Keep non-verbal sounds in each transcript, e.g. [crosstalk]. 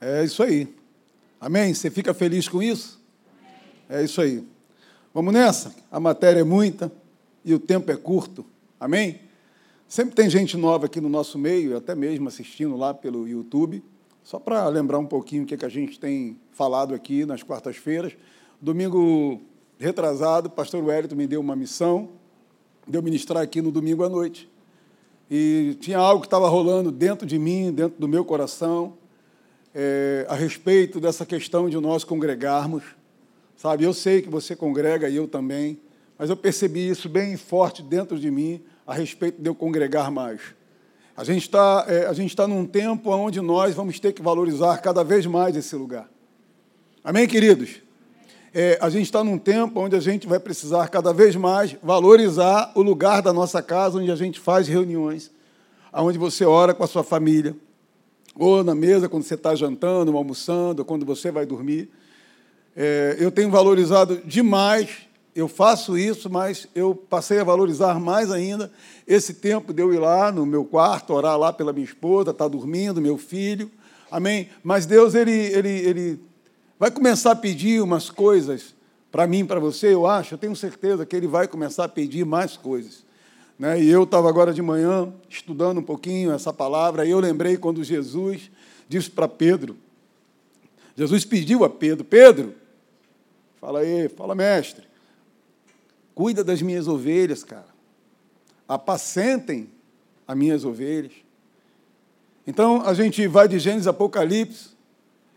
É isso aí. Amém? Você fica feliz com isso? É isso aí. Vamos nessa? A matéria é muita e o tempo é curto. Amém? Sempre tem gente nova aqui no nosso meio, até mesmo assistindo lá pelo YouTube. Só para lembrar um pouquinho o que, é que a gente tem falado aqui nas quartas-feiras. Domingo retrasado, o pastor Wellington me deu uma missão de eu ministrar aqui no domingo à noite. E tinha algo que estava rolando dentro de mim, dentro do meu coração, é, a respeito dessa questão de nós congregarmos. Sabe, eu sei que você congrega e eu também, mas eu percebi isso bem forte dentro de mim a respeito de eu congregar mais. A gente está é, a gente está num tempo onde nós vamos ter que valorizar cada vez mais esse lugar. Amém, queridos? É, a gente está num tempo onde a gente vai precisar cada vez mais valorizar o lugar da nossa casa, onde a gente faz reuniões, onde você ora com a sua família, ou na mesa quando você está jantando, almoçando, quando você vai dormir. É, eu tenho valorizado demais eu faço isso, mas eu passei a valorizar mais ainda esse tempo de eu ir lá no meu quarto, orar lá pela minha esposa, estar tá dormindo, meu filho. Amém? Mas Deus, ele, ele, ele vai começar a pedir umas coisas para mim, para você, eu acho, eu tenho certeza que ele vai começar a pedir mais coisas. Né? E eu estava agora de manhã estudando um pouquinho essa palavra, e eu lembrei quando Jesus disse para Pedro, Jesus pediu a Pedro, Pedro, fala aí, fala mestre, Cuida das minhas ovelhas, cara. Apacentem as minhas ovelhas. Então, a gente vai de Gênesis Apocalipse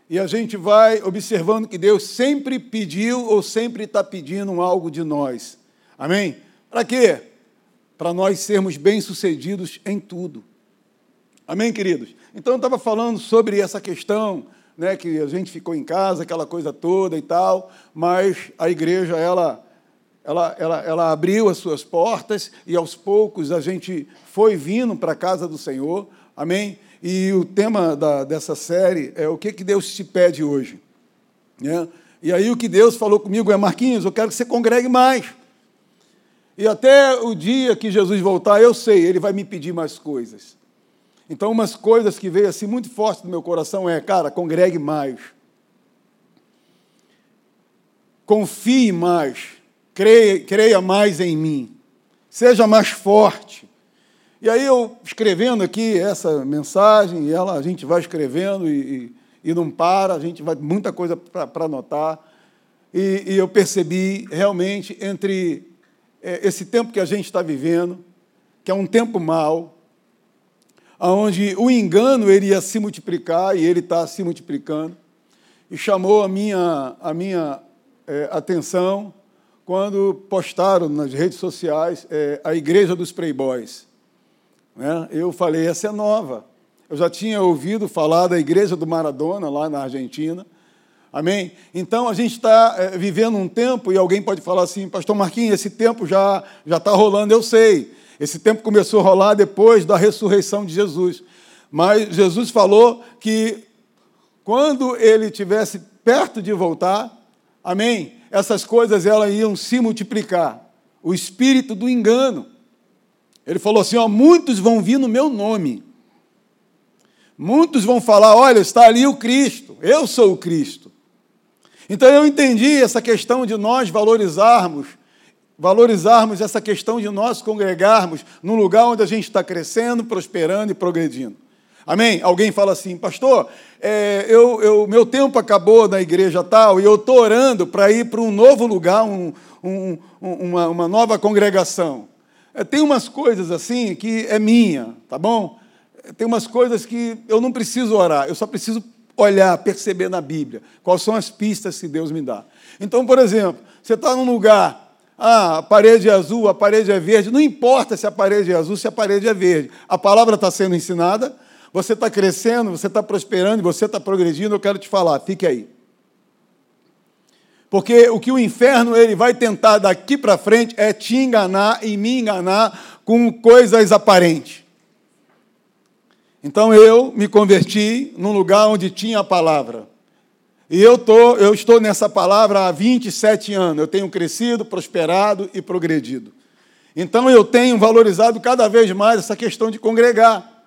e a gente vai observando que Deus sempre pediu ou sempre está pedindo algo de nós. Amém? Para quê? Para nós sermos bem-sucedidos em tudo. Amém, queridos? Então, eu estava falando sobre essa questão, né, que a gente ficou em casa, aquela coisa toda e tal, mas a igreja, ela ela, ela, ela abriu as suas portas e aos poucos a gente foi vindo para a casa do Senhor, amém? E o tema da, dessa série é o que, que Deus te pede hoje. Né? E aí o que Deus falou comigo é, Marquinhos, eu quero que você congregue mais. E até o dia que Jesus voltar, eu sei, ele vai me pedir mais coisas. Então, umas coisas que veio assim muito forte no meu coração é, cara, congregue mais. Confie mais creia, creia mais em mim, seja mais forte. E aí eu escrevendo aqui essa mensagem, e ela, a gente vai escrevendo e, e, e não para, a gente vai muita coisa para anotar. E, e, eu percebi realmente entre é, esse tempo que a gente está vivendo, que é um tempo mau, onde o engano iria se multiplicar e ele está se multiplicando, e chamou a minha, a minha é, atenção quando postaram nas redes sociais é, a Igreja dos Playboys. Né? Eu falei, essa é nova. Eu já tinha ouvido falar da Igreja do Maradona, lá na Argentina. Amém? Então a gente está é, vivendo um tempo, e alguém pode falar assim, Pastor Marquinhos, esse tempo já está rolando, eu sei. Esse tempo começou a rolar depois da ressurreição de Jesus. Mas Jesus falou que quando ele estivesse perto de voltar, amém? essas coisas elas iam se multiplicar. O espírito do engano. Ele falou assim: ó, muitos vão vir no meu nome. Muitos vão falar: olha, está ali o Cristo, eu sou o Cristo. Então eu entendi essa questão de nós valorizarmos, valorizarmos essa questão de nós congregarmos num lugar onde a gente está crescendo, prosperando e progredindo. Amém? Alguém fala assim, pastor, é, eu, eu, meu tempo acabou na igreja tal e eu estou orando para ir para um novo lugar, um, um, uma, uma, nova congregação. É, tem umas coisas assim que é minha, tá bom? Tem umas coisas que eu não preciso orar, eu só preciso olhar, perceber na Bíblia quais são as pistas que Deus me dá. Então, por exemplo, você está num lugar, ah, a parede é azul, a parede é verde, não importa se a parede é azul, se a parede é verde. A palavra está sendo ensinada, você está crescendo, você está prosperando, você está progredindo, eu quero te falar, fique aí. Porque o que o inferno ele vai tentar daqui para frente é te enganar e me enganar com coisas aparentes. Então eu me converti num lugar onde tinha a palavra. E eu, tô, eu estou nessa palavra há 27 anos. Eu tenho crescido, prosperado e progredido. Então eu tenho valorizado cada vez mais essa questão de congregar.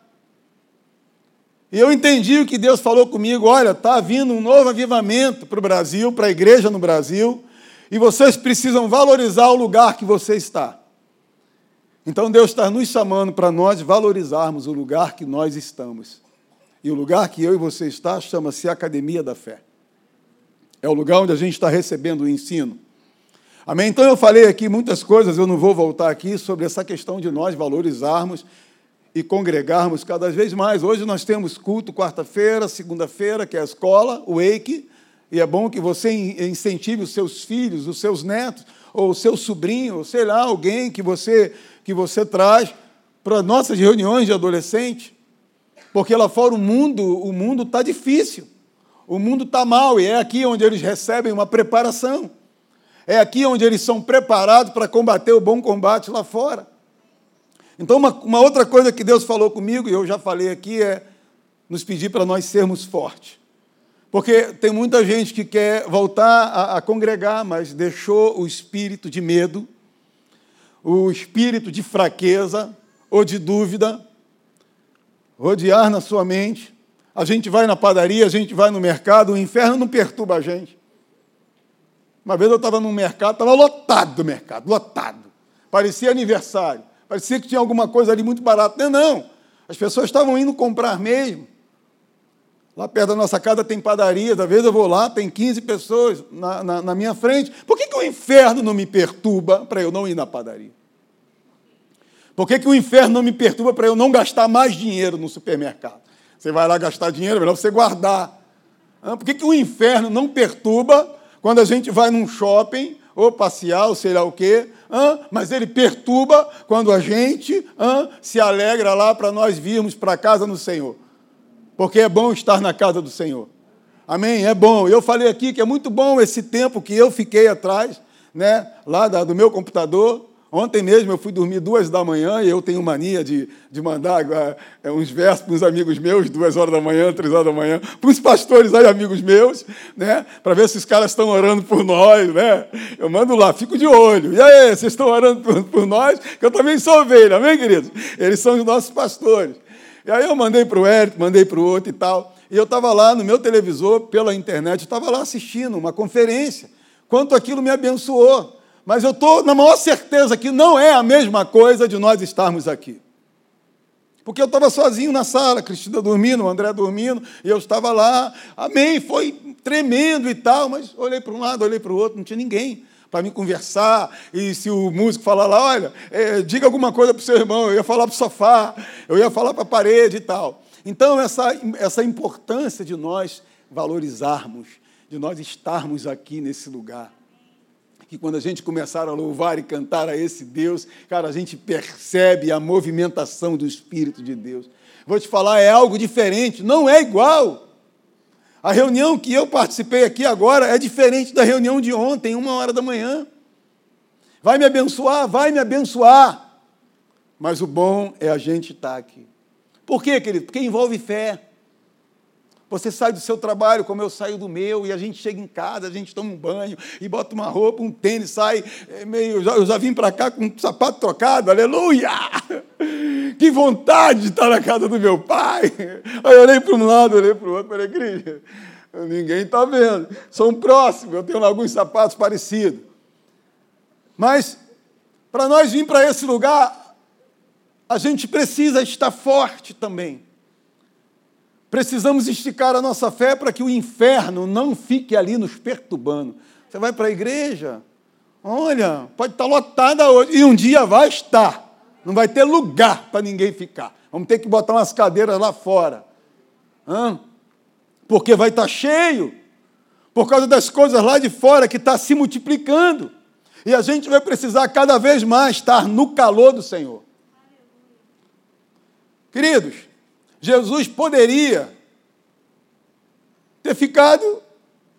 E eu entendi o que Deus falou comigo: olha, está vindo um novo avivamento para o Brasil, para a igreja no Brasil, e vocês precisam valorizar o lugar que você está. Então Deus está nos chamando para nós valorizarmos o lugar que nós estamos. E o lugar que eu e você está chama-se Academia da Fé. É o lugar onde a gente está recebendo o ensino. Amém? Então eu falei aqui muitas coisas, eu não vou voltar aqui sobre essa questão de nós valorizarmos e congregarmos cada vez mais. Hoje nós temos culto quarta-feira, segunda-feira, que é a escola, o EIC, e é bom que você incentive os seus filhos, os seus netos, ou o seu sobrinho, ou sei lá, alguém que você, que você traz para nossas reuniões de adolescente, porque lá fora o mundo o mundo está difícil, o mundo está mal, e é aqui onde eles recebem uma preparação. É aqui onde eles são preparados para combater o bom combate lá fora. Então, uma, uma outra coisa que Deus falou comigo, e eu já falei aqui, é nos pedir para nós sermos fortes. Porque tem muita gente que quer voltar a, a, congregar, mas deixou o espírito de medo, o espírito de fraqueza ou de dúvida rodear na sua mente. A gente vai na padaria, a gente vai no mercado, o inferno não perturba a gente. Uma vez eu estava no mercado, estava lotado do mercado, lotado. Parecia aniversário. Parecia que tinha alguma coisa ali muito barata. Não, não. As pessoas estavam indo comprar mesmo. Lá perto da nossa casa tem padaria, às vezes eu vou lá, tem 15 pessoas na, na, na minha frente. Por que, que o inferno não me perturba para eu não ir na padaria? Por que, que o inferno não me perturba para eu não gastar mais dinheiro no supermercado? Você vai lá gastar dinheiro, é melhor você guardar. Por que, que o inferno não perturba quando a gente vai num shopping, ou passear, ou sei lá o quê, mas ele perturba quando a gente se alegra lá para nós virmos para casa do Senhor. Porque é bom estar na casa do Senhor. Amém? É bom. Eu falei aqui que é muito bom esse tempo que eu fiquei atrás, né, lá do meu computador, Ontem mesmo eu fui dormir duas da manhã e eu tenho mania de, de mandar é, uns versos para uns amigos meus, duas horas da manhã, três horas da manhã, para os pastores aí, amigos meus, né? Para ver se os caras estão orando por nós, né? Eu mando lá, fico de olho. E aí, vocês estão orando por, por nós? Que eu também sou ovelha, amém, queridos? Eles são os nossos pastores. E aí eu mandei para o Érico, mandei para o outro e tal. E eu estava lá no meu televisor, pela internet, estava lá assistindo uma conferência. Quanto aquilo me abençoou. Mas eu estou na maior certeza que não é a mesma coisa de nós estarmos aqui. Porque eu estava sozinho na sala, Cristina dormindo, o André dormindo, e eu estava lá, amém, foi tremendo e tal, mas olhei para um lado, olhei para o outro, não tinha ninguém para me conversar, e se o músico falar lá, olha, é, diga alguma coisa para o seu irmão, eu ia falar para o sofá, eu ia falar para a parede e tal. Então, essa, essa importância de nós valorizarmos, de nós estarmos aqui nesse lugar que quando a gente começar a louvar e cantar a esse Deus, cara, a gente percebe a movimentação do Espírito de Deus. Vou te falar, é algo diferente, não é igual. A reunião que eu participei aqui agora é diferente da reunião de ontem, uma hora da manhã. Vai me abençoar, vai me abençoar. Mas o bom é a gente estar aqui. Por quê, querido? Porque envolve fé. Você sai do seu trabalho, como eu saio do meu, e a gente chega em casa, a gente toma um banho e bota uma roupa, um tênis, sai é, meio. Eu já, vim para cá com um sapato trocado, aleluia! [laughs] Que vontade de estar na casa do meu pai! [laughs] Aí eu olhei para um lado, olhei para o outro, falei, Cris, ninguém está vendo. São próximos, eu tenho alguns sapatos parecidos. Mas, para nós vir para esse lugar, a gente precisa estar forte também. Precisamos esticar a nossa fé para que o inferno não fique ali nos perturbando. Você vai para a igreja, olha, pode estar lotada hoje, e um dia vai estar. Não vai ter lugar para ninguém ficar. Vamos ter que botar umas cadeiras lá fora. Hã? Porque vai estar cheio. Por causa das coisas lá de fora que está se multiplicando. E a gente vai precisar cada vez mais estar no calor do Senhor. Queridos, Jesus poderia ter ficado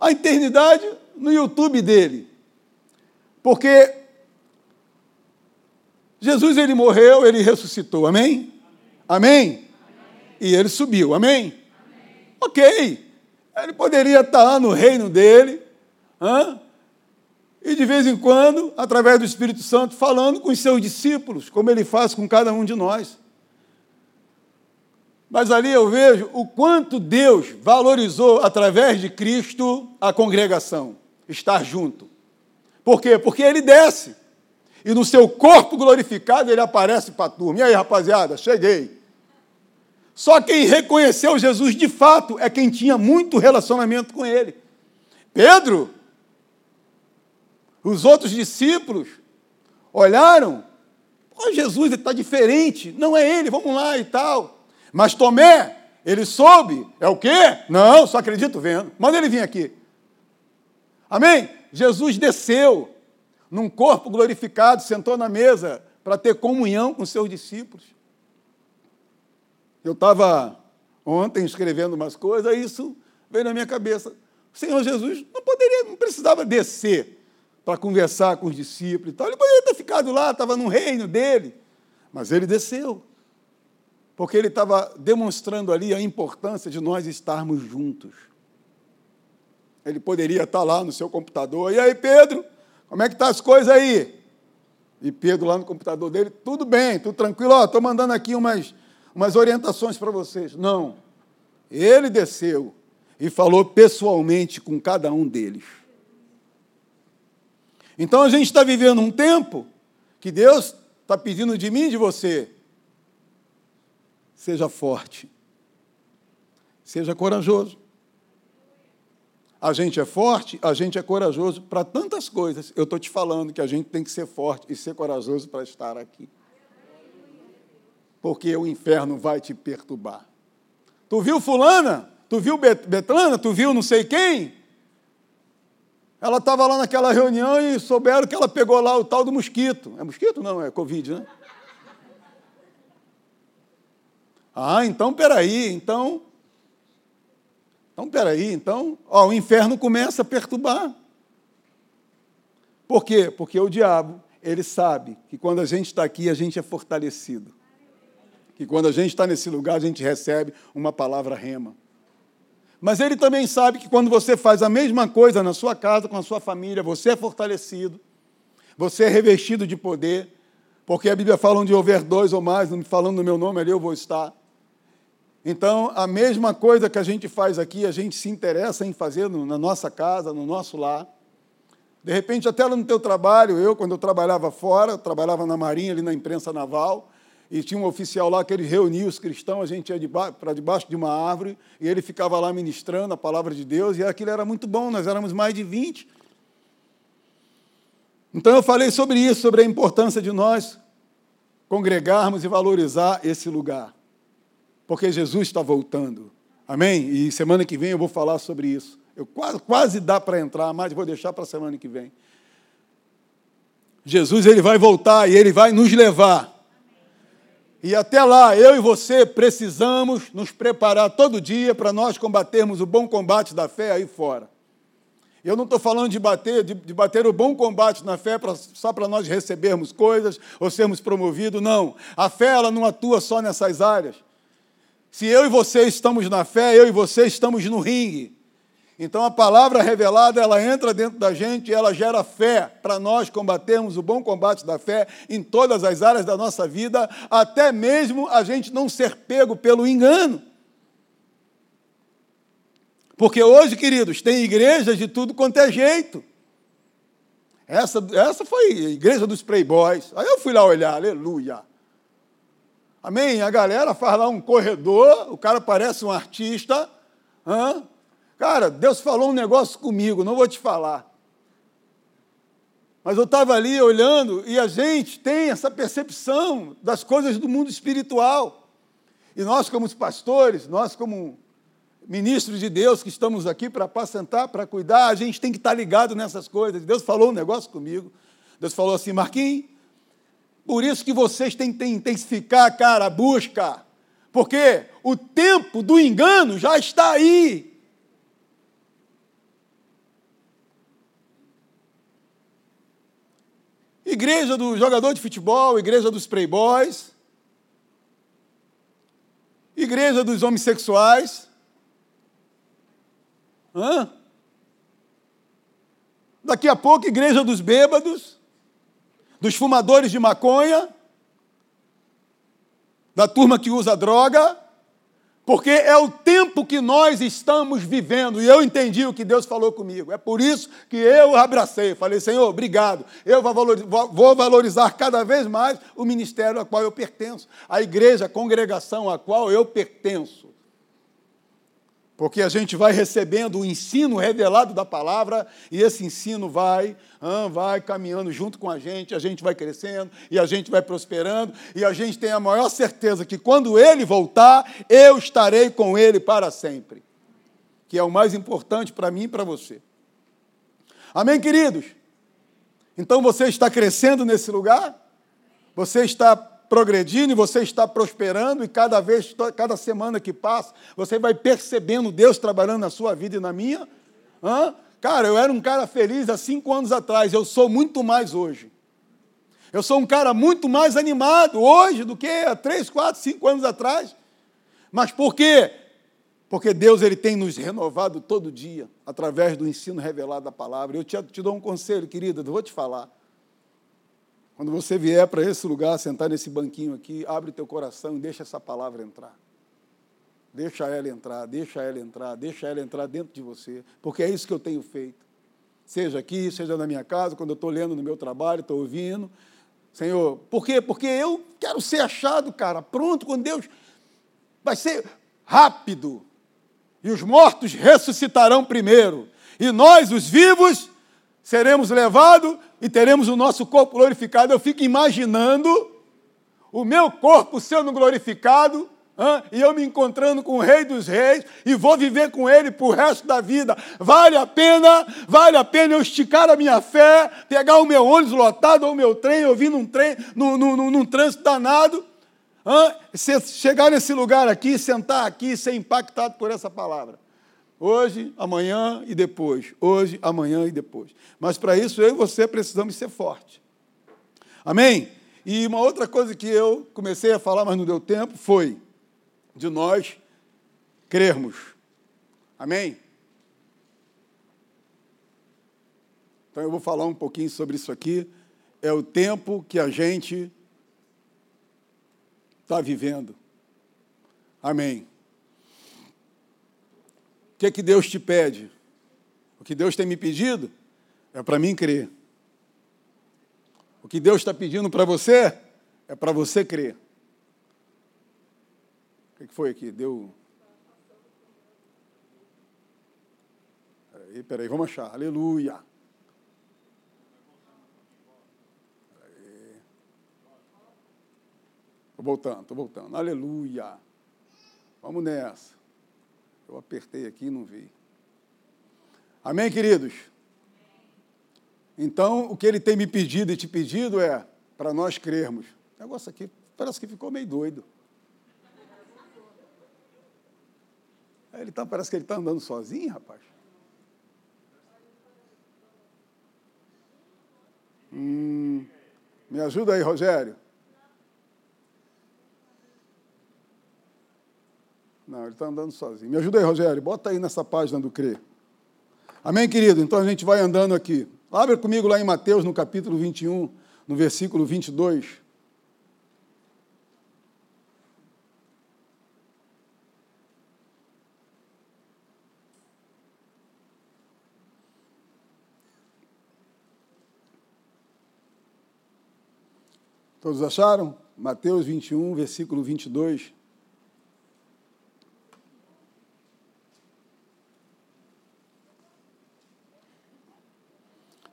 a eternidade no YouTube dele. Porque Jesus ele morreu, ele ressuscitou, amém? Amém? amém? E ele subiu, amém? amém? Ok. Ele poderia estar lá no reino dele, hã? e de vez em quando, através do Espírito Santo, falando com os seus discípulos, como ele faz com cada um de nós. Mas ali eu vejo o quanto Deus valorizou, através de Cristo, a congregação, estar junto. Por quê? Porque ele desce. E no seu corpo glorificado ele aparece para a turma. E aí, rapaziada, cheguei. Só quem reconheceu Jesus de fato é quem tinha muito relacionamento com ele. Pedro, os outros discípulos, olharam, oh, Jesus está diferente, não é ele, vamos lá e tal. Mas Tomé, ele soube, é o quê? Não, só acredito vendo. Manda ele vir aqui. Amém? Jesus desceu num corpo glorificado, sentou na mesa para ter comunhão com seus discípulos. Eu estava ontem escrevendo umas coisas, isso veio na minha cabeça. O Senhor Jesus não poderia, não precisava descer para conversar com os discípulos e tal. Ele poderia ter ficado lá, estava no reino dele. Mas ele desceu. Porque ele estava demonstrando ali a importância de nós estarmos juntos. Ele poderia estar lá no seu computador. E aí, Pedro, como é que tá as coisas aí? E Pedro lá no computador dele, tudo bem, tudo tranquilo. Estou mandando aqui umas umas orientações para vocês. Não. Ele desceu e falou pessoalmente com cada um deles. Então a gente está vivendo um tempo que Deus está pedindo de mim e de você. Seja forte. Seja corajoso. A gente é forte, a gente é corajoso para tantas coisas. Eu estou te falando que a gente tem que ser forte e ser corajoso para estar aqui porque o inferno vai te perturbar. Tu viu fulana? Tu viu Betlana? Tu viu não sei quem? Ela estava lá naquela reunião e souberam que ela pegou lá o tal do mosquito. É mosquito? Não, é Covid, né? Ah, então peraí, então. Então peraí, então. Ó, o inferno começa a perturbar. Por quê? Porque o diabo, ele sabe que quando a gente está aqui, a gente é fortalecido que quando a gente está nesse lugar, a gente recebe uma palavra rema. Mas ele também sabe que quando você faz a mesma coisa na sua casa, com a sua família, você é fortalecido, você é revestido de poder, porque a Bíblia fala onde houver dois ou mais, falando no meu nome, ali eu vou estar. Então, a mesma coisa que a gente faz aqui, a gente se interessa em fazer na nossa casa, no nosso lar. De repente, até lá no teu trabalho, eu, quando eu trabalhava fora, eu trabalhava na Marinha, ali na imprensa naval, e tinha um oficial lá que ele reunia os cristãos, a gente ia de para debaixo de uma árvore, e ele ficava lá ministrando a palavra de Deus, e aquilo era muito bom, nós éramos mais de 20. Então eu falei sobre isso, sobre a importância de nós congregarmos e valorizar esse lugar, porque Jesus está voltando. Amém? E semana que vem eu vou falar sobre isso. Eu quase, quase dá para entrar, mas vou deixar para a semana que vem. Jesus ele vai voltar e ele vai nos levar e até lá, eu e você precisamos nos preparar todo dia para nós combatermos o bom combate da fé aí fora. Eu não estou falando de bater, de, de, bater o bom combate na fé pra, só para nós recebermos coisas ou sermos promovidos, não. A fé ela não atua só nessas áreas. Se eu e você estamos na fé, eu e você estamos no ringue. Então a palavra revelada, ela entra dentro da gente e ela gera fé para nós combatermos o bom combate da fé em todas as áreas da nossa vida, até mesmo a gente não ser pego pelo engano. Porque hoje, queridos, tem igrejas de tudo quanto é jeito. Essa, essa foi a igreja dos playboys. Aí eu fui lá olhar, aleluia. Amém? A galera faz lá um corredor, o cara parece um artista. Hã? Cara, Deus falou um negócio comigo, não vou te falar. Mas eu estava ali olhando e a gente tem essa percepção das coisas do mundo espiritual. E nós, como pastores, nós, como ministros de Deus que estamos aqui para apacentar, para cuidar, a gente tem que estar ligado nessas coisas. Deus falou um negócio comigo. Deus falou assim: Marquinhos, por isso que vocês têm que intensificar, cara, a busca. Porque o tempo do engano já está aí. Igreja do jogador de futebol, igreja dos playboys, igreja dos homossexuais. Hã? Daqui a pouco, igreja dos bêbados, dos fumadores de maconha, da turma que usa droga. Porque é o tempo que nós estamos vivendo, e eu entendi o que Deus falou comigo. É por isso que eu abracei. Falei, Senhor, obrigado. Eu vou valorizar cada vez mais o ministério a qual eu pertenço, a igreja, a congregação a qual eu pertenço porque a gente vai recebendo o ensino revelado da palavra e esse ensino vai, vai caminhando junto com a gente, a gente vai crescendo e a gente vai prosperando e a gente tem a maior certeza que quando ele voltar, eu estarei com ele para sempre, que é o mais importante para mim e para você. Amém, queridos? Então você está crescendo nesse lugar? Você está progredindo você está prosperando, e cada vez, cada semana que passa, você vai percebendo Deus trabalhando na sua vida e na minha. Hã? Cara, eu era um cara feliz há cinco anos atrás, eu sou muito mais hoje. Eu sou um cara muito mais animado hoje do que há três, quatro, cinco anos atrás. Mas por quê? Porque Deus ele tem nos renovado todo dia, através do ensino revelado da palavra. Eu te, te dou um conselho, querida, vou te falar. Quando você vier para esse lugar, sentar nesse banquinho aqui, abre teu coração e deixa essa palavra entrar. Deixa ela entrar, deixa ela entrar, deixa ela entrar dentro de você, porque é isso que eu tenho feito. Seja aqui, seja na minha casa, quando eu estou lendo no meu trabalho, estou ouvindo. Senhor, por quê? Porque eu quero ser achado, cara, pronto com Deus. Vai ser rápido. E os mortos ressuscitarão primeiro. E nós, os vivos, seremos levados e teremos o nosso corpo glorificado. Eu fico imaginando o meu corpo sendo glorificado hein, e eu me encontrando com o Rei dos Reis e vou viver com ele para o resto da vida. Vale a pena, vale a pena eu esticar a minha fé, pegar o meu ônibus lotado ou o meu trem, eu vim num trem, num, num, num trânsito danado. Hein, chegar nesse lugar aqui, sentar aqui e ser impactado por essa palavra. Hoje, amanhã e depois. Hoje, amanhã e depois. Mas para isso eu e você precisamos ser fortes. Amém? E uma outra coisa que eu comecei a falar, mas não deu tempo, foi de nós crermos. Amém? Então eu vou falar um pouquinho sobre isso aqui. É o tempo que a gente está vivendo. Amém que, que Deus te pede? O que Deus tem me pedido é para mim crer. O que Deus está pedindo para você é para você crer. O que foi aqui? Deu. Peraí, peraí, vamos achar. Aleluia. Estou voltando, estou voltando. Aleluia. Vamos nessa. Eu apertei aqui e não vi. Amém, queridos? Então, o que ele tem me pedido e te pedido é para nós crermos. O negócio aqui parece que ficou meio doido. Ele tá, parece que ele está andando sozinho, rapaz. Hum, me ajuda aí, Rogério. Não, ele está andando sozinho. Me ajuda aí, Rogério. Bota aí nessa página do CRE. Amém, querido? Então a gente vai andando aqui. Abre comigo lá em Mateus, no capítulo 21, no versículo 22. Todos acharam? Mateus 21, versículo 22.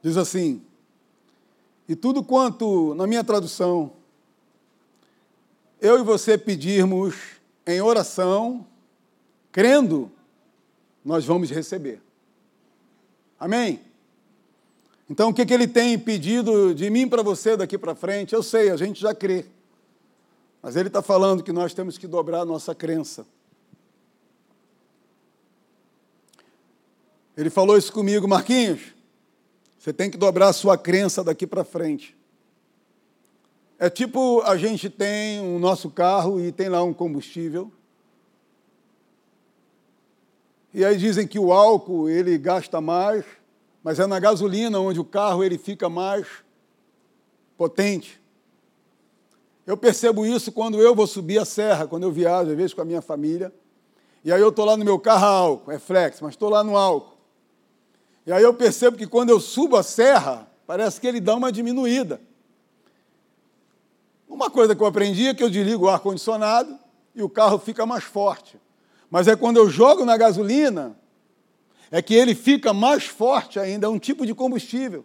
Diz assim: E tudo quanto, na minha tradução, eu e você pedirmos em oração, crendo, nós vamos receber. Amém? Então, o que, que ele tem pedido de mim para você daqui para frente? Eu sei, a gente já crê. Mas ele está falando que nós temos que dobrar a nossa crença. Ele falou isso comigo, Marquinhos. Você tem que dobrar a sua crença daqui para frente. É tipo a gente tem o nosso carro e tem lá um combustível. E aí dizem que o álcool ele gasta mais, mas é na gasolina onde o carro ele fica mais potente. Eu percebo isso quando eu vou subir a serra, quando eu viajo, às vezes com a minha família. E aí eu estou lá no meu carro álcool, é flex, mas estou lá no álcool. E aí eu percebo que quando eu subo a serra, parece que ele dá uma diminuída. Uma coisa que eu aprendi é que eu desligo o ar-condicionado e o carro fica mais forte. Mas é quando eu jogo na gasolina, é que ele fica mais forte ainda, é um tipo de combustível.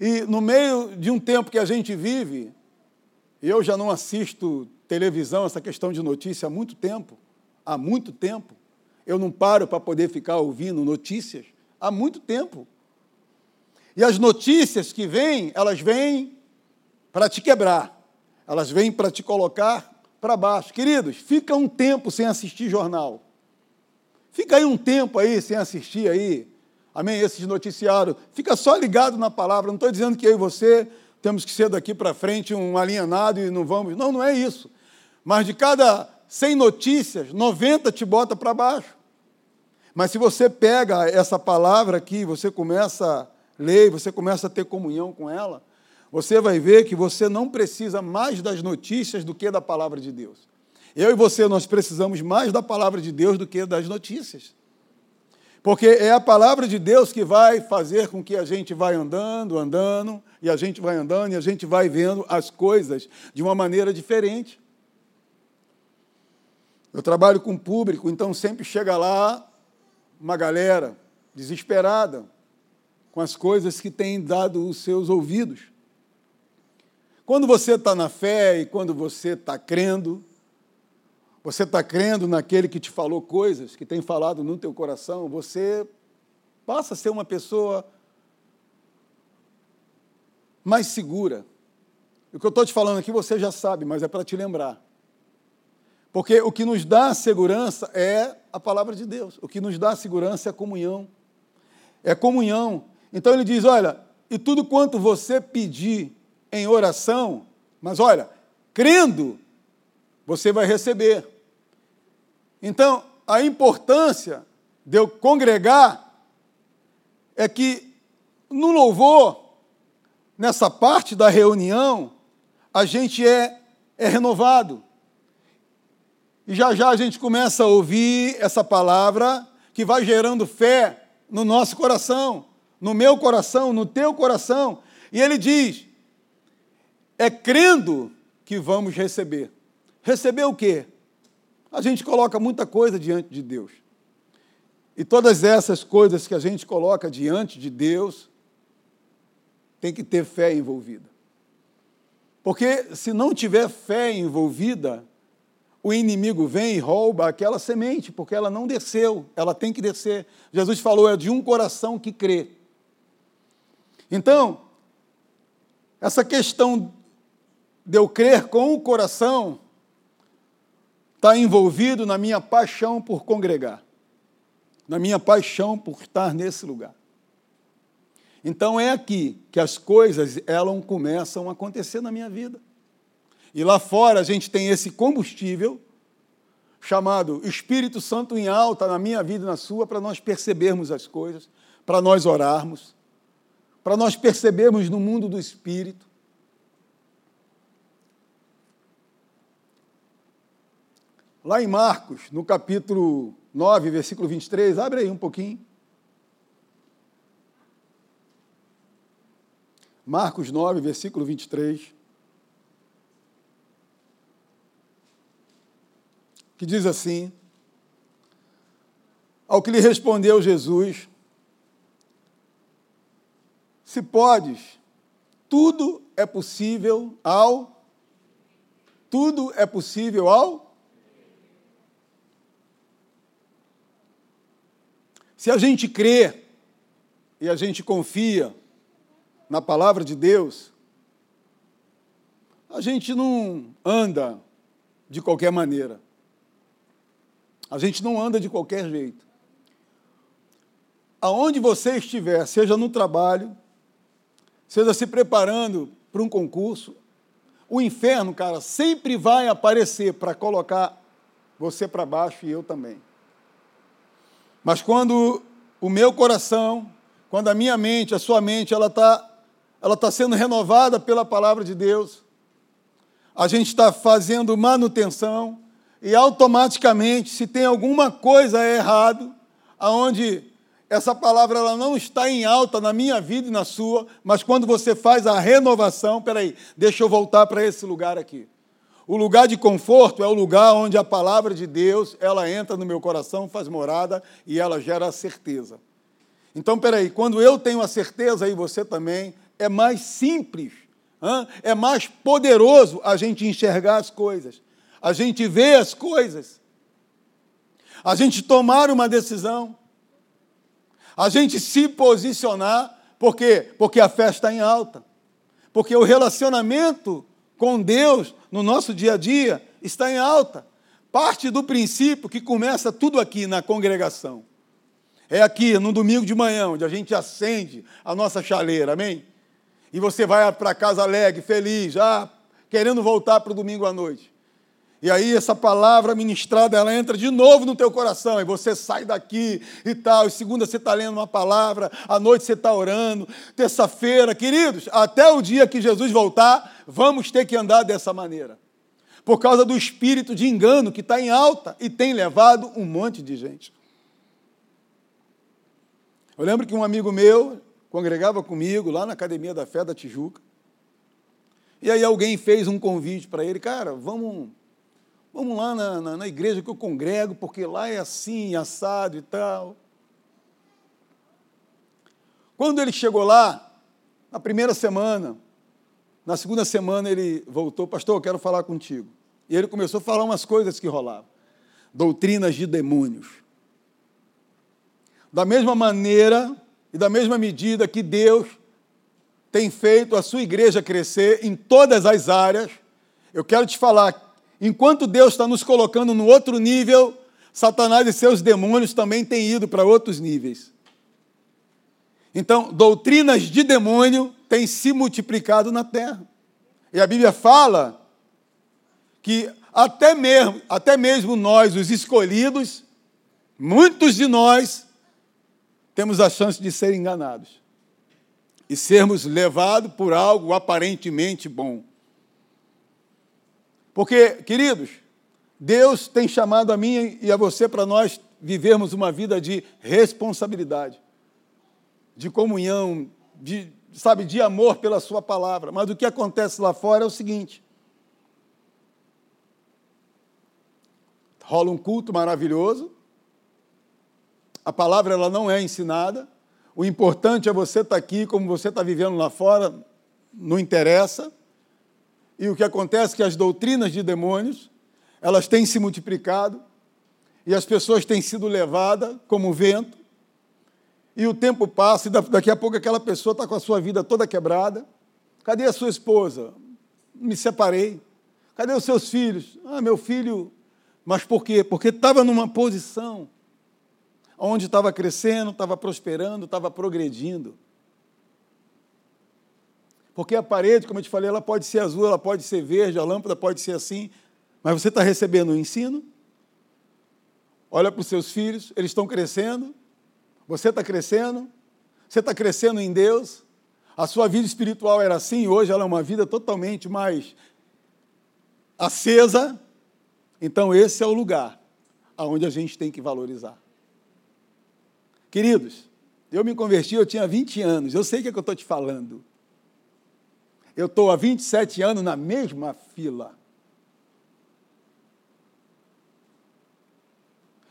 E no meio de um tempo que a gente vive, eu já não assisto televisão, essa questão de notícia há muito tempo, há muito tempo. Eu não paro para poder ficar ouvindo notícias há muito tempo. E as notícias que vêm, elas vêm para te quebrar, elas vêm para te colocar para baixo. Queridos, fica um tempo sem assistir jornal. Fica aí um tempo aí sem assistir aí, amém, esses noticiários. Fica só ligado na palavra. Não estou dizendo que eu e você temos que ser daqui para frente um alienado e não vamos. Não, não é isso. Mas de cada 100 notícias, 90 te bota para baixo. Mas se você pega essa palavra aqui, você começa a ler, você começa a ter comunhão com ela, você vai ver que você não precisa mais das notícias do que da palavra de Deus. Eu e você, nós precisamos mais da palavra de Deus do que das notícias. Porque é a palavra de Deus que vai fazer com que a gente vai andando, andando, e a gente vai andando, e a gente vai vendo as coisas de uma maneira diferente. Eu trabalho com público, então sempre chega lá uma galera desesperada com as coisas que têm dado os seus ouvidos. Quando você está na fé e quando você está crendo, você está crendo naquele que te falou coisas, que tem falado no teu coração, você passa a ser uma pessoa mais segura. O que eu estou te falando aqui você já sabe, mas é para te lembrar. Porque o que nos dá segurança é a palavra de Deus. O que nos dá segurança é a comunhão. É comunhão. Então ele diz: olha, e tudo quanto você pedir em oração, mas olha, crendo, você vai receber. Então, a importância de eu congregar é que no louvor, nessa parte da reunião, a gente é, é renovado. E já já a gente começa a ouvir essa palavra que vai gerando fé no nosso coração, no meu coração, no teu coração. E ele diz: é crendo que vamos receber. Receber o quê? A gente coloca muita coisa diante de Deus. E todas essas coisas que a gente coloca diante de Deus, tem que ter fé envolvida. Porque se não tiver fé envolvida, o inimigo vem e rouba aquela semente, porque ela não desceu, ela tem que descer. Jesus falou: é de um coração que crê. Então, essa questão de eu crer com o coração está envolvido na minha paixão por congregar, na minha paixão por estar nesse lugar. Então é aqui que as coisas elas começam a acontecer na minha vida. E lá fora a gente tem esse combustível chamado Espírito Santo em alta na minha vida e na sua para nós percebermos as coisas, para nós orarmos, para nós percebermos no mundo do espírito Lá em Marcos, no capítulo 9, versículo 23, abre aí um pouquinho. Marcos 9, versículo 23. Que diz assim: Ao que lhe respondeu Jesus, se podes, tudo é possível ao tudo é possível ao Se a gente crê e a gente confia na palavra de Deus, a gente não anda de qualquer maneira. A gente não anda de qualquer jeito. Aonde você estiver, seja no trabalho, seja se preparando para um concurso, o inferno, cara, sempre vai aparecer para colocar você para baixo e eu também. Mas quando o meu coração, quando a minha mente, a sua mente, ela está ela tá sendo renovada pela palavra de Deus, a gente está fazendo manutenção, e automaticamente, se tem alguma coisa errado, aonde essa palavra ela não está em alta na minha vida e na sua, mas quando você faz a renovação, peraí, deixa eu voltar para esse lugar aqui. O lugar de conforto é o lugar onde a palavra de Deus ela entra no meu coração, faz morada e ela gera a certeza. Então, peraí, quando eu tenho a certeza e você também, é mais simples, hein? é mais poderoso a gente enxergar as coisas, a gente ver as coisas, a gente tomar uma decisão a gente se posicionar, por quê? Porque a fé está em alta. Porque o relacionamento com Deus no nosso dia a dia está em alta. Parte do princípio que começa tudo aqui na congregação. É aqui, no domingo de manhã, onde a gente acende a nossa chaleira, amém? E você vai para casa alegre, feliz, já querendo voltar para o domingo à noite. E aí essa palavra ministrada, ela entra de novo no teu coração, e você sai daqui e tal, e segunda você está lendo uma palavra, à noite você está orando, terça-feira, queridos, até o dia que Jesus voltar, vamos ter que andar dessa maneira. Por causa do espírito de engano que está em alta e tem levado um monte de gente. Eu lembro que um amigo meu congregava comigo lá na Academia da Fé da Tijuca, e aí alguém fez um convite para ele, cara, vamos Vamos lá na, na, na, igreja que eu congrego, porque lá é assim, assado e tal. Quando ele chegou lá, na primeira semana, na segunda semana ele voltou, pastor, eu quero falar contigo. E ele começou a falar umas coisas que rolavam. Doutrinas de demônios. Da mesma maneira e da mesma medida que Deus tem feito a sua igreja crescer em todas as áreas, eu quero te falar Enquanto Deus está nos colocando no outro nível, Satanás e seus demônios também têm ido para outros níveis. Então, doutrinas de demônio têm se multiplicado na terra. E a Bíblia fala que até mesmo, até mesmo nós, os escolhidos, muitos de nós, temos a chance de ser enganados e sermos levados por algo aparentemente bom. Porque, queridos, Deus tem chamado a mim e a você para nós vivermos uma vida de responsabilidade, de comunhão, de, sabe, de amor pela sua palavra. Mas o que acontece lá fora é o seguinte: rola um culto maravilhoso, a palavra ela não é ensinada, o importante é você estar aqui, como você está vivendo lá fora, não interessa. E o que acontece é que as doutrinas de demônios, elas têm se multiplicado e as pessoas têm sido levadas como vento. E o tempo passa e daqui a pouco aquela pessoa está com a sua vida toda quebrada. Cadê a sua esposa? Me separei. Cadê os seus filhos? Ah, meu filho. Mas por quê? Porque estava numa posição onde estava crescendo, estava prosperando, estava progredindo. Porque a parede, como eu te falei, ela pode ser azul, ela pode ser verde, a lâmpada pode ser assim, mas você está recebendo o ensino? Olha para os seus filhos, eles estão crescendo, você está crescendo, você está crescendo em Deus, a sua vida espiritual era assim, hoje ela é uma vida totalmente mais acesa. Então, esse é o lugar aonde a gente tem que valorizar. Queridos, eu me converti, eu tinha 20 anos, eu sei o que, é que eu estou te falando. Eu estou há 27 anos na mesma fila.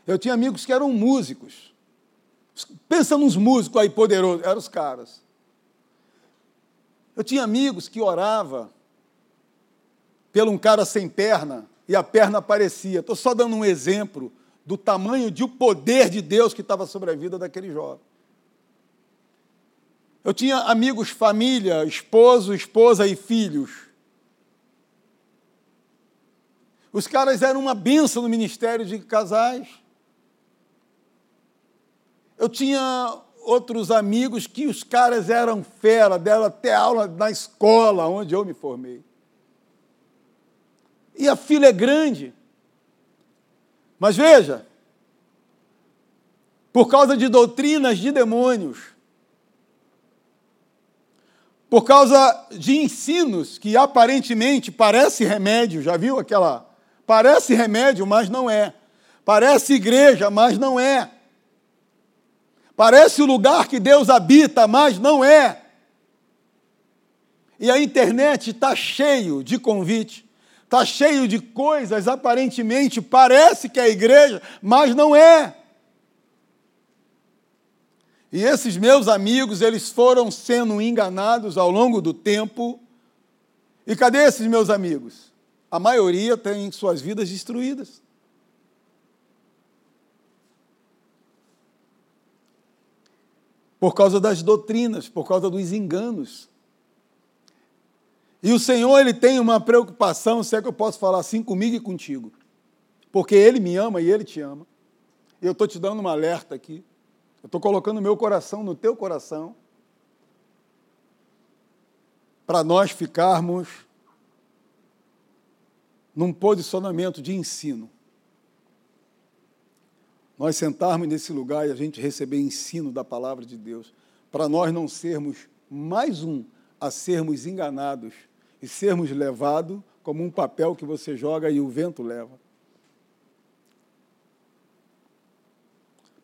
Eu tinha amigos que eram músicos. Pensa nos músicos aí poderosos, eram os caras. Eu tinha amigos que orava pelo um cara sem perna e a perna aparecia. Estou só dando um exemplo do tamanho de o poder de Deus que estava sobre a vida daquele jovem. Eu tinha amigos, família, esposo, esposa e filhos. Os caras eram uma benção no ministério de casais. Eu tinha outros amigos que os caras eram fera, deram até aula na escola onde eu me formei. E a fila é grande. Mas veja, por causa de doutrinas de demônios, por causa de ensinos que aparentemente parece remédio. Já viu aquela Parece remédio, mas não é. Parece igreja, mas não é. Parece o lugar que Deus habita, mas não é. E a internet está cheio de convite, está cheio de coisas, aparentemente parece que é igreja, mas não é. E esses meus amigos, eles foram sendo enganados ao longo do tempo. E cadê esses meus amigos? A maioria tem suas vidas destruídas. por causa das doutrinas, por causa dos enganos. E o Senhor, Ele tem uma preocupação, se é que eu posso falar assim, comigo e contigo. Porque Ele me ama e Ele te ama. E eu estou te dando uma alerta aqui. Eu estou colocando meu coração no teu coração. Para nós ficarmos num posicionamento de ensino nós sentarmos nesse lugar e a gente receber ensino da palavra de Deus, para nós não sermos mais um a sermos enganados e sermos levados como um papel que você joga e o vento leva.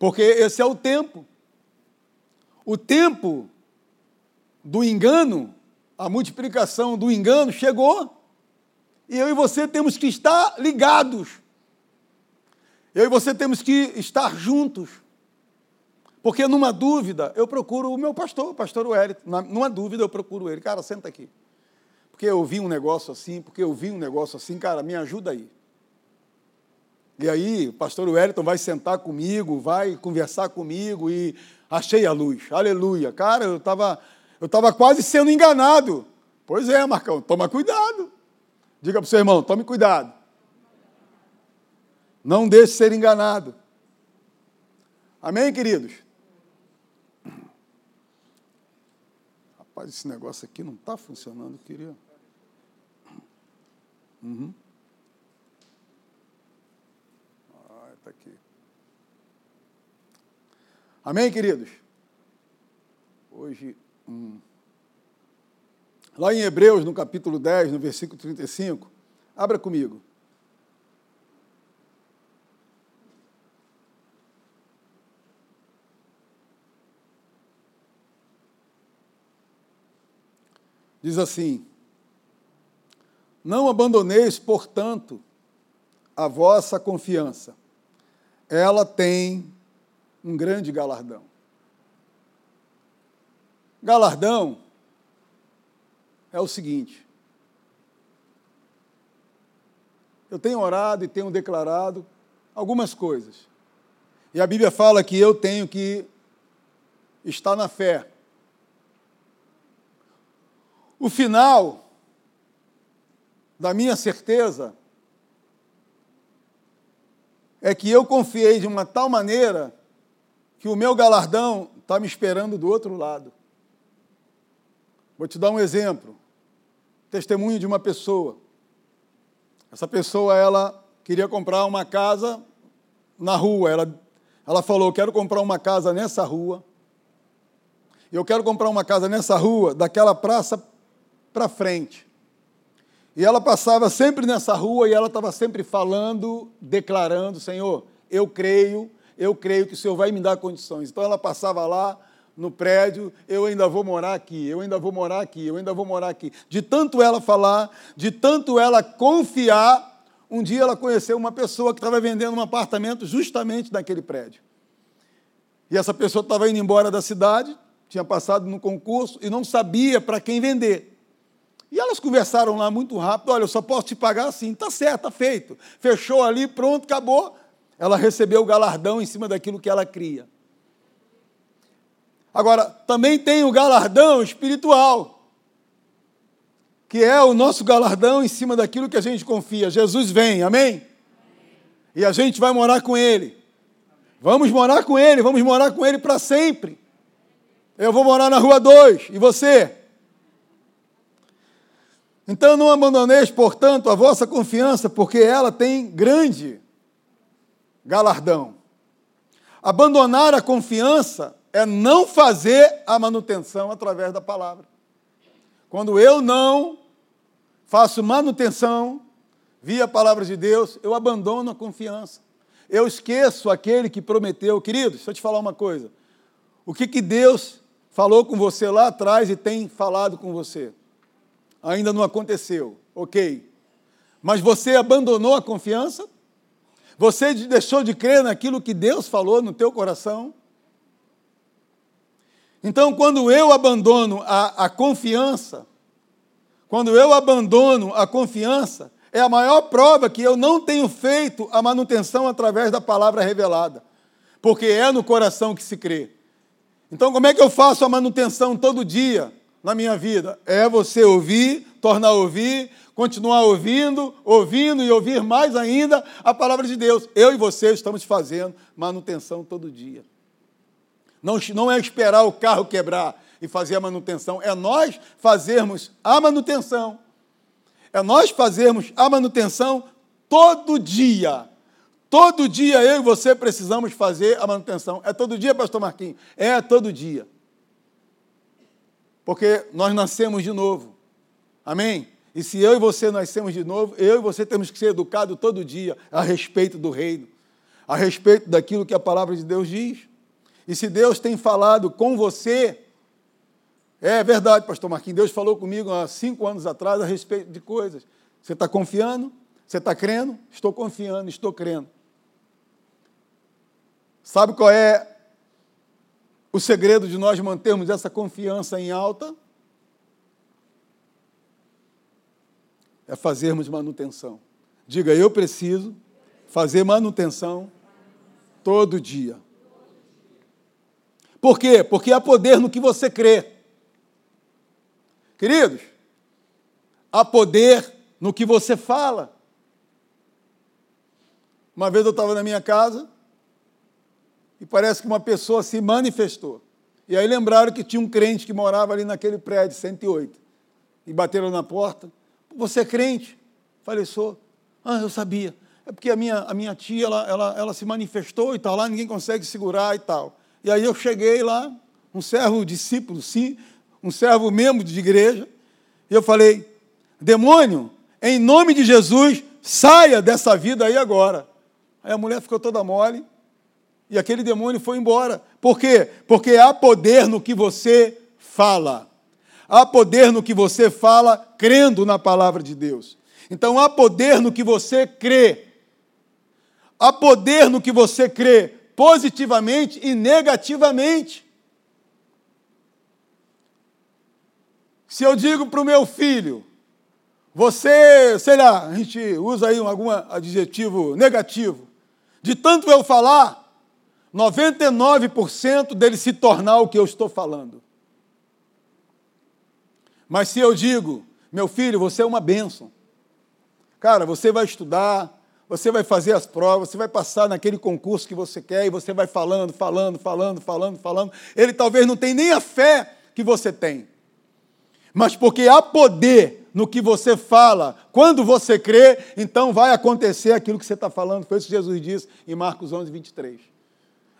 Porque esse é o tempo. O tempo do engano, a multiplicação do engano chegou. E eu e você temos que estar ligados eu e você temos que estar juntos. Porque numa dúvida, eu procuro o meu pastor, o pastor Wellington. Numa dúvida, eu procuro ele. Cara, senta aqui. Porque eu vi um negócio assim, porque eu vi um negócio assim, cara, me ajuda aí. E aí, o pastor Wellington vai sentar comigo, vai conversar comigo e achei a luz. Aleluia. Cara, eu estava eu tava quase sendo enganado. Pois é, Marcão, toma cuidado. Diga para o seu irmão, tome cuidado. Não deixe ser enganado. Amém, queridos? Rapaz, esse negócio aqui não está funcionando, queria. Uhum. Ah, está aqui. Amém, queridos? Hoje, hum. lá em Hebreus, no capítulo 10, no versículo 35, abra comigo. Diz assim: Não abandoneis, portanto, a vossa confiança. Ela tem um grande galardão. Galardão é o seguinte: eu tenho orado e tenho declarado algumas coisas. E a Bíblia fala que eu tenho que estar na fé. O final da minha certeza é que eu confiei de uma tal maneira que o meu galardão está me esperando do outro lado. Vou te dar um exemplo. Testemunho de uma pessoa. Essa pessoa, ela queria comprar uma casa na rua. Ela, ela falou: Quero comprar uma casa nessa rua. Eu quero comprar uma casa nessa rua, daquela praça para frente. E ela passava sempre nessa rua e ela estava sempre falando, declarando: Senhor, eu creio, eu creio que o Senhor vai me dar condições. Então ela passava lá no prédio, eu ainda vou morar aqui, eu ainda vou morar aqui, eu ainda vou morar aqui. De tanto ela falar, de tanto ela confiar, um dia ela conheceu uma pessoa que estava vendendo um apartamento justamente naquele prédio. E essa pessoa estava indo embora da cidade, tinha passado no concurso e não sabia para quem vender. E elas conversaram lá muito rápido: olha, eu só posso te pagar assim. Tá certo, tá feito. Fechou ali, pronto, acabou. Ela recebeu o galardão em cima daquilo que ela cria. Agora, também tem o galardão espiritual, que é o nosso galardão em cima daquilo que a gente confia. Jesus vem, amém? E a gente vai morar com Ele. Vamos morar com Ele, vamos morar com Ele para sempre. Eu vou morar na rua 2, e você? Então não abandoneis, portanto, a vossa confiança, porque ela tem grande galardão. Abandonar a confiança é não fazer a manutenção através da palavra. Quando eu não faço manutenção, vi a palavra de Deus, eu abandono a confiança. Eu esqueço aquele que prometeu. Queridos, deixa eu te falar uma coisa. O que, que Deus falou com você lá atrás e tem falado com você? Ainda não aconteceu, ok. Mas você abandonou a confiança? Você deixou de crer naquilo que Deus falou no teu coração? Então, quando eu abandono a, a confiança, quando eu abandono a confiança, é a maior prova que eu não tenho feito a manutenção através da palavra revelada, porque é no coração que se crê. Então, como é que eu faço a manutenção todo dia na minha vida? É você ouvir, tornar a ouvir, continuar ouvindo, ouvindo e ouvir mais ainda a palavra de Deus. Eu e você estamos fazendo manutenção todo dia. Não, não é esperar o carro quebrar e fazer a manutenção, é nós fazermos a manutenção. É nós fazermos a manutenção todo dia. Todo dia eu e você precisamos fazer a manutenção. É todo dia, pastor Marquinhos? É todo dia. Porque nós nascemos de novo. Amém? E se eu e você nascemos de novo, eu e você temos que ser educados todo dia a respeito do reino, a respeito daquilo que a palavra de Deus diz. E se Deus tem falado com você, é verdade, pastor Marquinhos, Deus falou comigo há cinco anos atrás a respeito de coisas. Você está confiando? Você está crendo? Estou confiando, estou crendo. Sabe qual é o segredo de nós mantermos essa confiança em alta? É fazermos manutenção. Diga, eu preciso fazer manutenção todo dia. Por quê? Porque há poder no que você crê. Queridos, há poder no que você fala. Uma vez eu estava na minha casa e parece que uma pessoa se manifestou. E aí lembraram que tinha um crente que morava ali naquele prédio, 108. E bateram na porta. Você é crente? Falei, sou. Ah, eu sabia. É porque a minha, a minha tia, ela, ela, ela se manifestou e tal, lá ninguém consegue segurar e tal. E aí eu cheguei lá, um servo discípulo, sim, um servo membro de igreja, e eu falei: demônio, em nome de Jesus, saia dessa vida aí agora. Aí a mulher ficou toda mole e aquele demônio foi embora. Por quê? Porque há poder no que você fala. Há poder no que você fala crendo na palavra de Deus. Então há poder no que você crê. Há poder no que você crê positivamente e negativamente. Se eu digo para o meu filho, você, sei lá, a gente usa aí algum adjetivo negativo, de tanto eu falar, 99% dele se tornar o que eu estou falando. Mas se eu digo, meu filho, você é uma bênção. Cara, você vai estudar, você vai fazer as provas, você vai passar naquele concurso que você quer e você vai falando, falando, falando, falando, falando. Ele talvez não tenha nem a fé que você tem. Mas porque há poder no que você fala, quando você crê, então vai acontecer aquilo que você está falando. Foi isso que Jesus disse em Marcos 11, 23.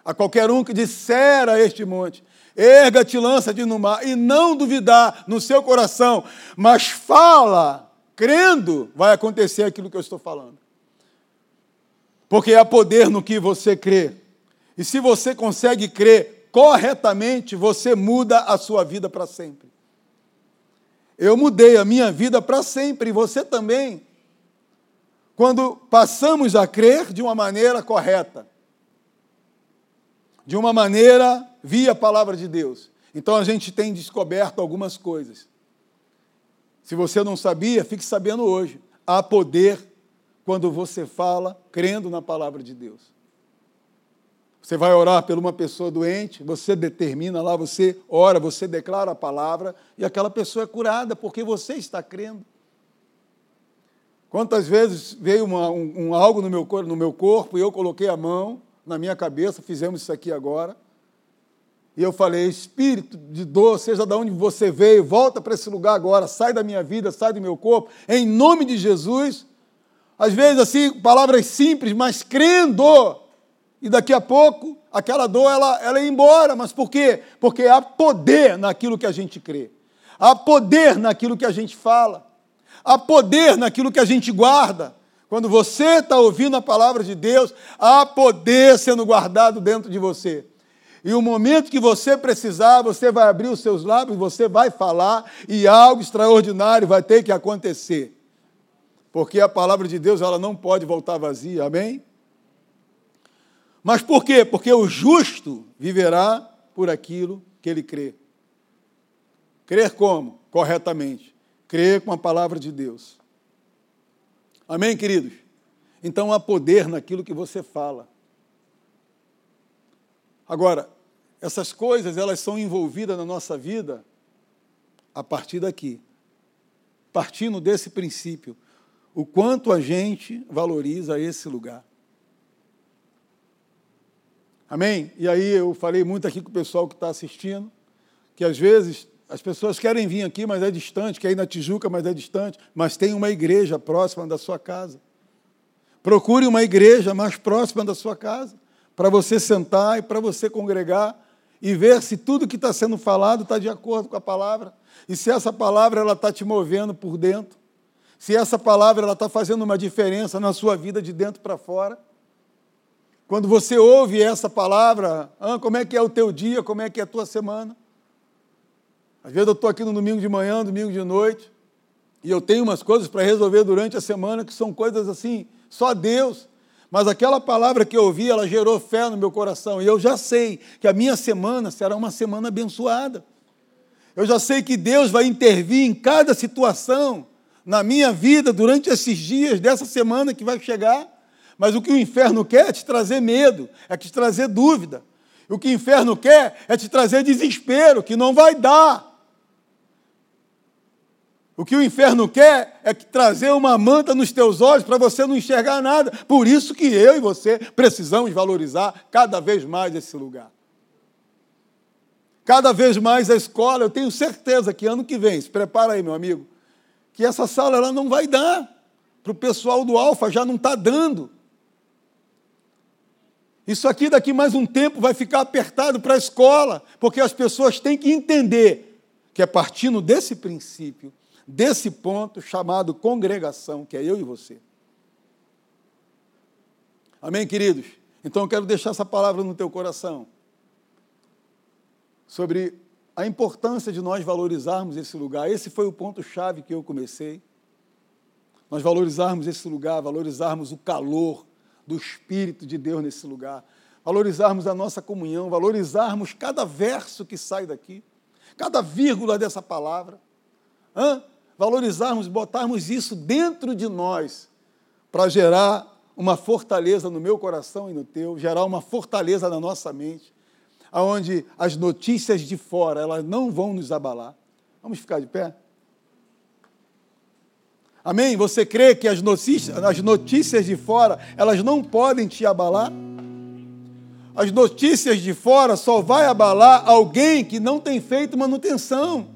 A qualquer um que disser a este monte, erga-te, lança-te no mar, e não duvidar no seu coração, mas fala, crendo, vai acontecer aquilo que eu estou falando porque há poder no que você crê. E se você consegue crer corretamente, você muda a sua vida para sempre. Eu mudei a minha vida para sempre, e você também. Quando passamos a crer de uma maneira correta, de uma maneira via a palavra de Deus. Então a gente tem descoberto algumas coisas. Se você não sabia, fique sabendo hoje. Há poder quando você fala crendo na palavra de Deus. Você vai orar por uma pessoa doente, você determina lá, você ora, você declara a palavra e aquela pessoa é curada porque você está crendo. Quantas vezes veio uma, um, um, algo no meu, no meu corpo e eu coloquei a mão na minha cabeça, fizemos isso aqui agora, e eu falei: Espírito de dor, seja de onde você veio, volta para esse lugar agora, sai da minha vida, sai do meu corpo, em nome de Jesus às vezes assim, palavras simples, mas crendo. E daqui a pouco, aquela dor, ela, ela é embora. Mas por quê? Porque há poder naquilo que a gente crê. Há poder naquilo que a gente fala. Há poder naquilo que a gente guarda. Quando você está ouvindo a palavra de Deus, há poder sendo guardado dentro de você. E o momento que você precisar, você vai abrir os seus lábios, você vai falar e algo extraordinário vai ter que acontecer. Porque a palavra de Deus, ela não pode voltar vazia, amém? Mas por quê? Porque o justo viverá por aquilo que ele crê. Crer como? Corretamente. Crer com a palavra de Deus. Amém, queridos? Então há poder naquilo que você fala. Agora, essas coisas, elas são envolvidas na nossa vida a partir daqui. Partindo desse princípio, o quanto a gente valoriza esse lugar. Amém? E aí eu falei muito aqui com o pessoal que está assistindo, que às vezes as pessoas querem vir aqui, mas é distante, quer ir na Tijuca, mas é distante, mas tem uma igreja próxima da sua casa. Procure uma igreja mais próxima da sua casa, para você sentar e para você congregar e ver se tudo que está sendo falado está de acordo com a palavra. E se essa palavra ela está te movendo por dentro. Se essa palavra ela está fazendo uma diferença na sua vida de dentro para fora. Quando você ouve essa palavra, ah, como é que é o teu dia, como é que é a tua semana? Às vezes eu estou aqui no domingo de manhã, domingo de noite, e eu tenho umas coisas para resolver durante a semana que são coisas assim, só Deus. Mas aquela palavra que eu ouvi, ela gerou fé no meu coração. E eu já sei que a minha semana será uma semana abençoada. Eu já sei que Deus vai intervir em cada situação na minha vida durante esses dias dessa semana que vai chegar. Mas o que o inferno quer é te trazer medo, é te trazer dúvida. O que o inferno quer é te trazer desespero, que não vai dar. O que o inferno quer é trazer uma manta nos teus olhos para você não enxergar nada. Por isso que eu e você precisamos valorizar cada vez mais esse lugar. Cada vez mais a escola, eu tenho certeza que ano que vem, se prepara aí, meu amigo, que essa sala ela não vai dar. Para o pessoal do Alfa já não está dando. Isso aqui daqui mais um tempo vai ficar apertado para a escola, porque as pessoas têm que entender que é partindo desse princípio desse ponto chamado congregação, que é eu e você. Amém, queridos? Então eu quero deixar essa palavra no teu coração sobre a importância de nós valorizarmos esse lugar. Esse foi o ponto-chave que eu comecei. Nós valorizarmos esse lugar, valorizarmos o calor do Espírito de Deus nesse lugar, valorizarmos a nossa comunhão, valorizarmos cada verso que sai daqui, cada vírgula dessa palavra. Hã? Valorizarmos, botarmos isso dentro de nós para gerar uma fortaleza no meu coração e no teu, gerar uma fortaleza na nossa mente, aonde as notícias de fora, elas não vão nos abalar. Vamos ficar de pé? Amém? Você crê que as notícias, as notícias de fora, elas não podem te abalar? As notícias de fora só vai abalar alguém que não tem feito manutenção.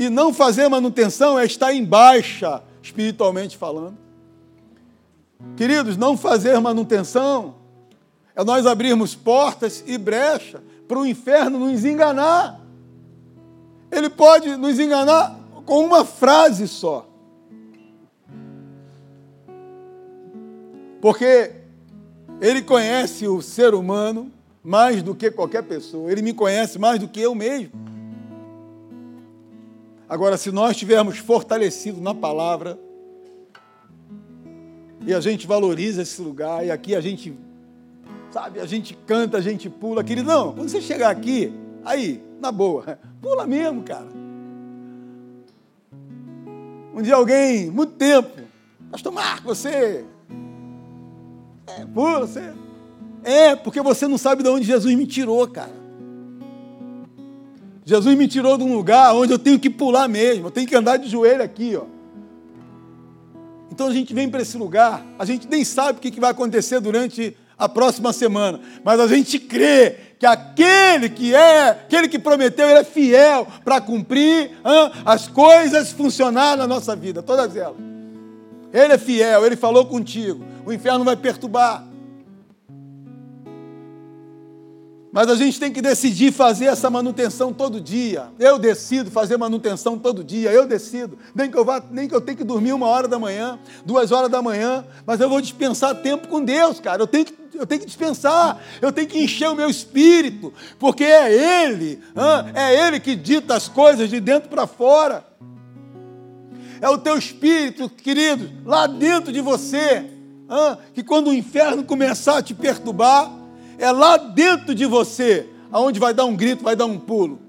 E não fazer manutenção é estar em baixa, espiritualmente falando. Queridos, não fazer manutenção é nós abrirmos portas e brecha para o inferno nos enganar. Ele pode nos enganar com uma frase só. Porque ele conhece o ser humano mais do que qualquer pessoa, ele me conhece mais do que eu mesmo. Agora, se nós estivermos fortalecidos na palavra, e a gente valoriza esse lugar, e aqui a gente, sabe, a gente canta, a gente pula, querido, não, quando você chegar aqui, aí, na boa, [laughs] pula mesmo, cara. Um dia alguém, muito tempo, Pastor Marco, você. É, pula, você. É, porque você não sabe de onde Jesus me tirou, cara. Jesus me tirou de um lugar onde eu tenho que pular mesmo, eu tenho que andar de joelho aqui, ó. Então a gente vem para esse lugar, a gente nem sabe o que vai acontecer durante a próxima semana, mas a gente crê que aquele que é, aquele que prometeu, ele é fiel para cumprir hein, as coisas funcionar na nossa vida, todas elas. Ele é fiel, ele falou contigo, o inferno vai perturbar. Mas a gente tem que decidir fazer essa manutenção todo dia. Eu decido fazer manutenção todo dia. Eu decido. Nem que eu, vá, nem que eu tenha que dormir uma hora da manhã, duas horas da manhã, mas eu vou dispensar tempo com Deus, cara. Eu tenho que, eu tenho que dispensar. Eu tenho que encher o meu espírito, porque é Ele, é Ele que dita as coisas de dentro para fora. É o teu espírito, querido, lá dentro de você, que quando o inferno começar a te perturbar, é lá dentro de você, aonde vai dar um grito, vai dar um pulo.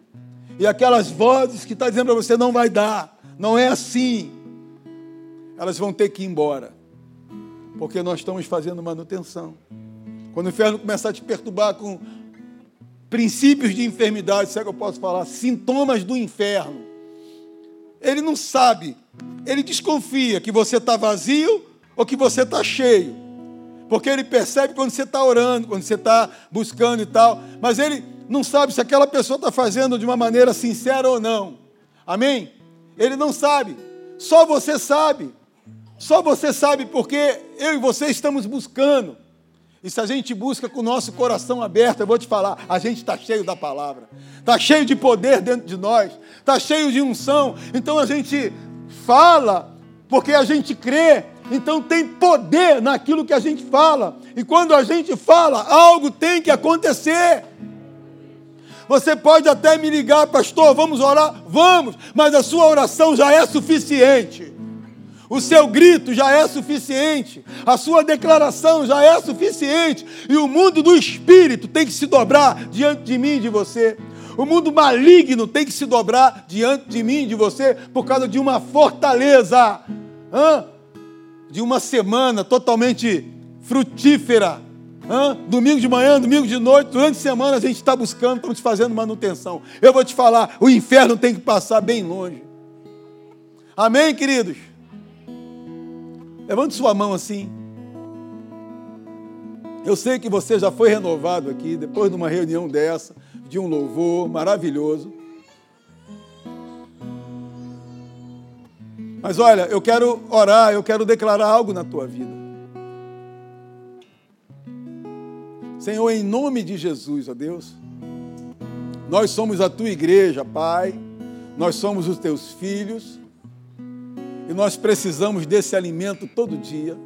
E aquelas vozes que estão tá dizendo para você não vai dar, não é assim. Elas vão ter que ir embora. Porque nós estamos fazendo manutenção. Quando o inferno começar a te perturbar com princípios de enfermidade, se que eu posso falar, sintomas do inferno. Ele não sabe, ele desconfia que você está vazio ou que você está cheio. Porque ele percebe quando você está orando, quando você está buscando e tal. Mas ele não sabe se aquela pessoa está fazendo de uma maneira sincera ou não. Amém? Ele não sabe. Só você sabe. Só você sabe porque eu e você estamos buscando. E se a gente busca com o nosso coração aberto, eu vou te falar, a gente está cheio da palavra, está cheio de poder dentro de nós, está cheio de unção. Então a gente fala porque a gente crê então tem poder naquilo que a gente fala. E quando a gente fala, algo tem que acontecer. Você pode até me ligar, pastor, vamos orar? Vamos, mas a sua oração já é suficiente. O seu grito já é suficiente, a sua declaração já é suficiente, e o mundo do espírito tem que se dobrar diante de mim e de você. O mundo maligno tem que se dobrar diante de mim e de você por causa de uma fortaleza. Hã? De uma semana totalmente frutífera. Hã? Domingo de manhã, domingo de noite, durante a semana a gente está buscando, estamos fazendo manutenção. Eu vou te falar, o inferno tem que passar bem longe. Amém, queridos? Levante sua mão assim. Eu sei que você já foi renovado aqui, depois de uma reunião dessa, de um louvor maravilhoso. Mas olha, eu quero orar, eu quero declarar algo na tua vida. Senhor, em nome de Jesus, ó Deus, nós somos a tua igreja, Pai, nós somos os teus filhos, e nós precisamos desse alimento todo dia.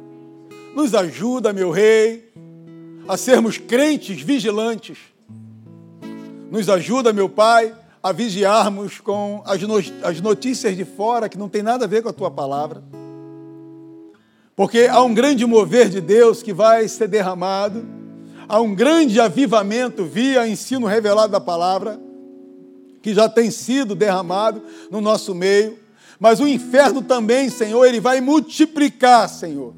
Nos ajuda, meu Rei, a sermos crentes vigilantes. Nos ajuda, meu Pai, a vigiarmos com as notícias de fora que não tem nada a ver com a tua palavra. Porque há um grande mover de Deus que vai ser derramado, há um grande avivamento via ensino revelado da palavra, que já tem sido derramado no nosso meio. Mas o inferno também, Senhor, ele vai multiplicar, Senhor.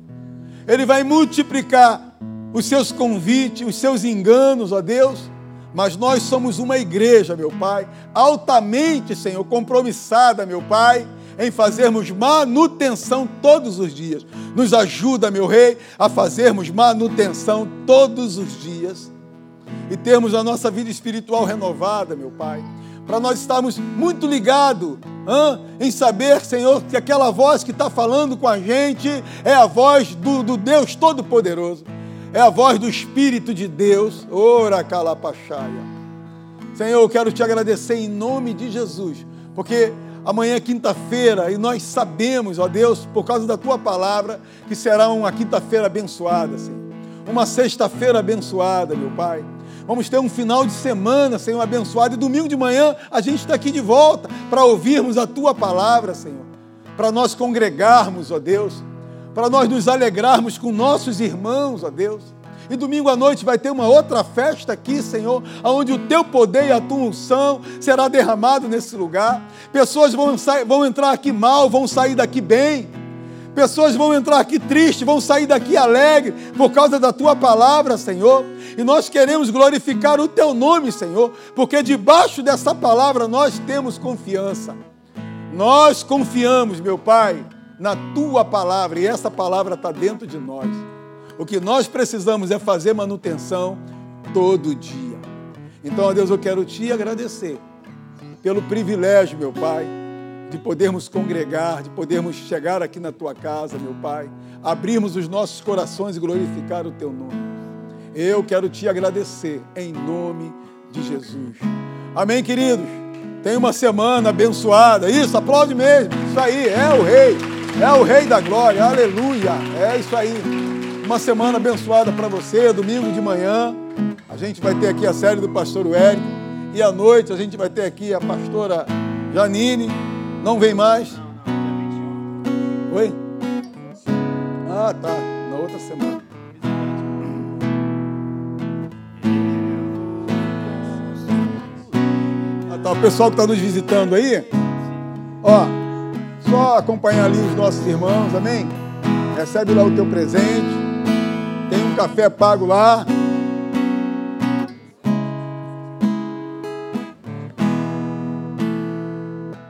Ele vai multiplicar os seus convites, os seus enganos, ó Deus mas nós somos uma igreja, meu Pai, altamente, Senhor, compromissada, meu Pai, em fazermos manutenção todos os dias. Nos ajuda, meu Rei, a fazermos manutenção todos os dias e termos a nossa vida espiritual renovada, meu Pai. Para nós estarmos muito ligados em saber, Senhor, que aquela voz que está falando com a gente é a voz do, do Deus Todo-Poderoso é a voz do Espírito de Deus. Ora calapachaia. Senhor, eu quero te agradecer em nome de Jesus, porque amanhã é quinta-feira e nós sabemos, ó Deus, por causa da tua palavra, que será uma quinta-feira abençoada, Senhor. Uma sexta-feira abençoada, meu Pai. Vamos ter um final de semana, Senhor, abençoado. E domingo de manhã a gente está aqui de volta para ouvirmos a tua palavra, Senhor. Para nós congregarmos, ó Deus para nós nos alegrarmos com nossos irmãos, ó Deus. E domingo à noite vai ter uma outra festa aqui, Senhor, onde o teu poder e a tua unção será derramado nesse lugar. Pessoas vão, vão entrar aqui mal, vão sair daqui bem. Pessoas vão entrar aqui tristes, vão sair daqui alegre por causa da tua palavra, Senhor. E nós queremos glorificar o teu nome, Senhor, porque debaixo dessa palavra nós temos confiança. Nós confiamos, meu Pai, na tua palavra, e essa palavra está dentro de nós. O que nós precisamos é fazer manutenção todo dia. Então, ó Deus, eu quero te agradecer pelo privilégio, meu Pai, de podermos congregar, de podermos chegar aqui na tua casa, meu Pai, abrirmos os nossos corações e glorificar o teu nome. Eu quero te agradecer em nome de Jesus. Amém, queridos? Tem uma semana abençoada. Isso, aplaude mesmo. Isso aí, é o rei. É o rei da glória. Aleluia. É isso aí. Uma semana abençoada para você, domingo de manhã. A gente vai ter aqui a série do pastor Érico. E à noite a gente vai ter aqui a pastora Janine. Não vem mais? Oi? Ah, tá. Na outra semana. Ah, tá. O pessoal que está nos visitando aí, ó, só acompanhar ali os nossos irmãos, amém? Recebe lá o teu presente. Tem um café pago lá.